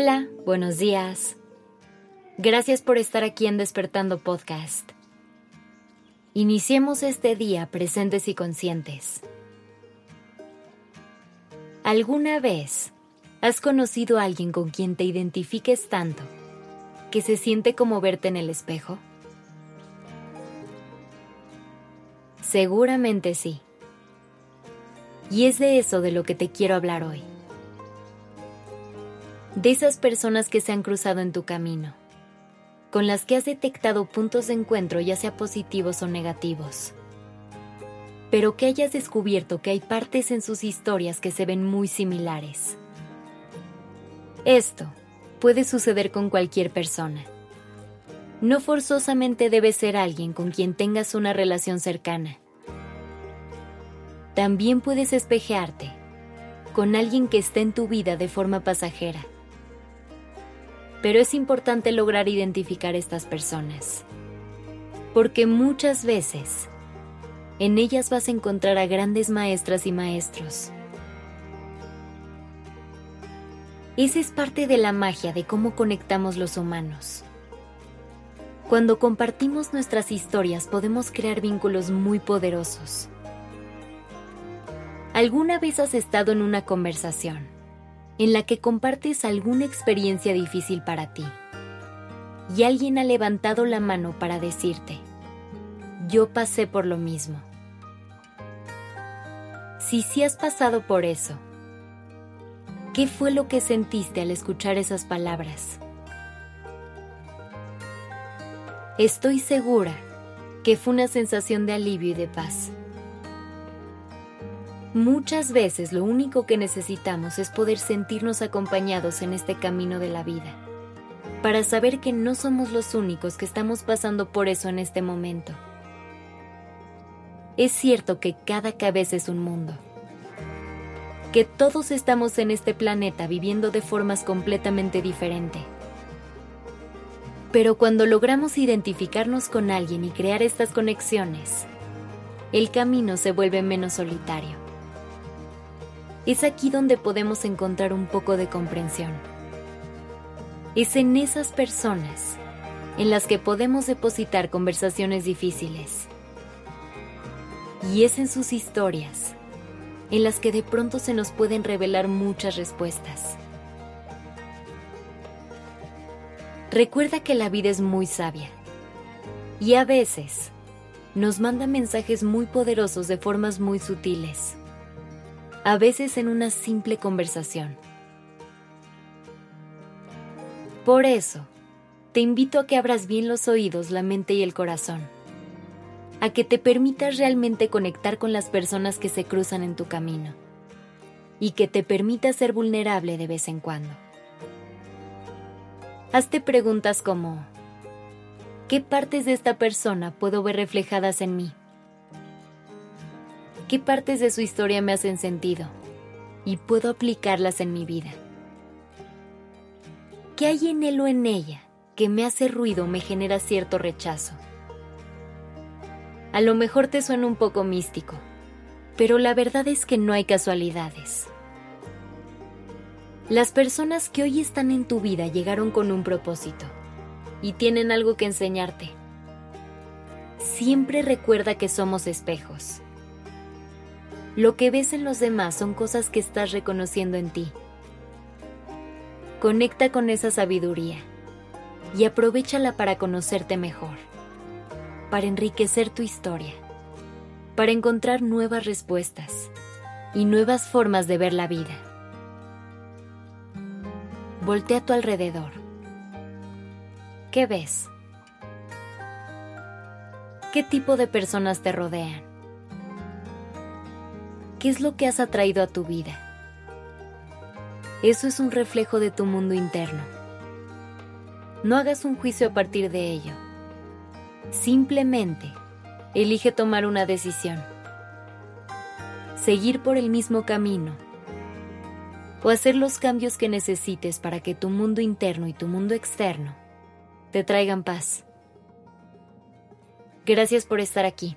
Hola, buenos días. Gracias por estar aquí en Despertando Podcast. Iniciemos este día presentes y conscientes. ¿Alguna vez has conocido a alguien con quien te identifiques tanto que se siente como verte en el espejo? Seguramente sí. Y es de eso de lo que te quiero hablar hoy. De esas personas que se han cruzado en tu camino, con las que has detectado puntos de encuentro ya sea positivos o negativos, pero que hayas descubierto que hay partes en sus historias que se ven muy similares. Esto puede suceder con cualquier persona. No forzosamente debe ser alguien con quien tengas una relación cercana también puedes espejearte con alguien que esté en tu vida de forma pasajera. Pero es importante lograr identificar estas personas, porque muchas veces en ellas vas a encontrar a grandes maestras y maestros. Esa es parte de la magia de cómo conectamos los humanos. Cuando compartimos nuestras historias podemos crear vínculos muy poderosos. ¿Alguna vez has estado en una conversación en la que compartes alguna experiencia difícil para ti y alguien ha levantado la mano para decirte, yo pasé por lo mismo? Si sí has pasado por eso, ¿qué fue lo que sentiste al escuchar esas palabras? Estoy segura que fue una sensación de alivio y de paz. Muchas veces lo único que necesitamos es poder sentirnos acompañados en este camino de la vida, para saber que no somos los únicos que estamos pasando por eso en este momento. Es cierto que cada cabeza es un mundo, que todos estamos en este planeta viviendo de formas completamente diferentes. Pero cuando logramos identificarnos con alguien y crear estas conexiones, el camino se vuelve menos solitario es aquí donde podemos encontrar un poco de comprensión. Es en esas personas en las que podemos depositar conversaciones difíciles. Y es en sus historias en las que de pronto se nos pueden revelar muchas respuestas. Recuerda que la vida es muy sabia y a veces nos manda mensajes muy poderosos de formas muy sutiles a veces en una simple conversación. Por eso, te invito a que abras bien los oídos, la mente y el corazón, a que te permitas realmente conectar con las personas que se cruzan en tu camino y que te permitas ser vulnerable de vez en cuando. Hazte preguntas como, ¿qué partes de esta persona puedo ver reflejadas en mí? Qué partes de su historia me hacen sentido y puedo aplicarlas en mi vida. ¿Qué hay en él o en ella que me hace ruido me genera cierto rechazo? A lo mejor te suena un poco místico, pero la verdad es que no hay casualidades. Las personas que hoy están en tu vida llegaron con un propósito y tienen algo que enseñarte. Siempre recuerda que somos espejos lo que ves en los demás son cosas que estás reconociendo en ti. Conecta con esa sabiduría y aprovechala para conocerte mejor, para enriquecer tu historia, para encontrar nuevas respuestas y nuevas formas de ver la vida. Voltea a tu alrededor. ¿Qué ves? ¿Qué tipo de personas te rodean? ¿Qué es lo que has atraído a tu vida? Eso es un reflejo de tu mundo interno. No hagas un juicio a partir de ello. Simplemente elige tomar una decisión. Seguir por el mismo camino o hacer los cambios que necesites para que tu mundo interno y tu mundo externo te traigan paz. Gracias por estar aquí.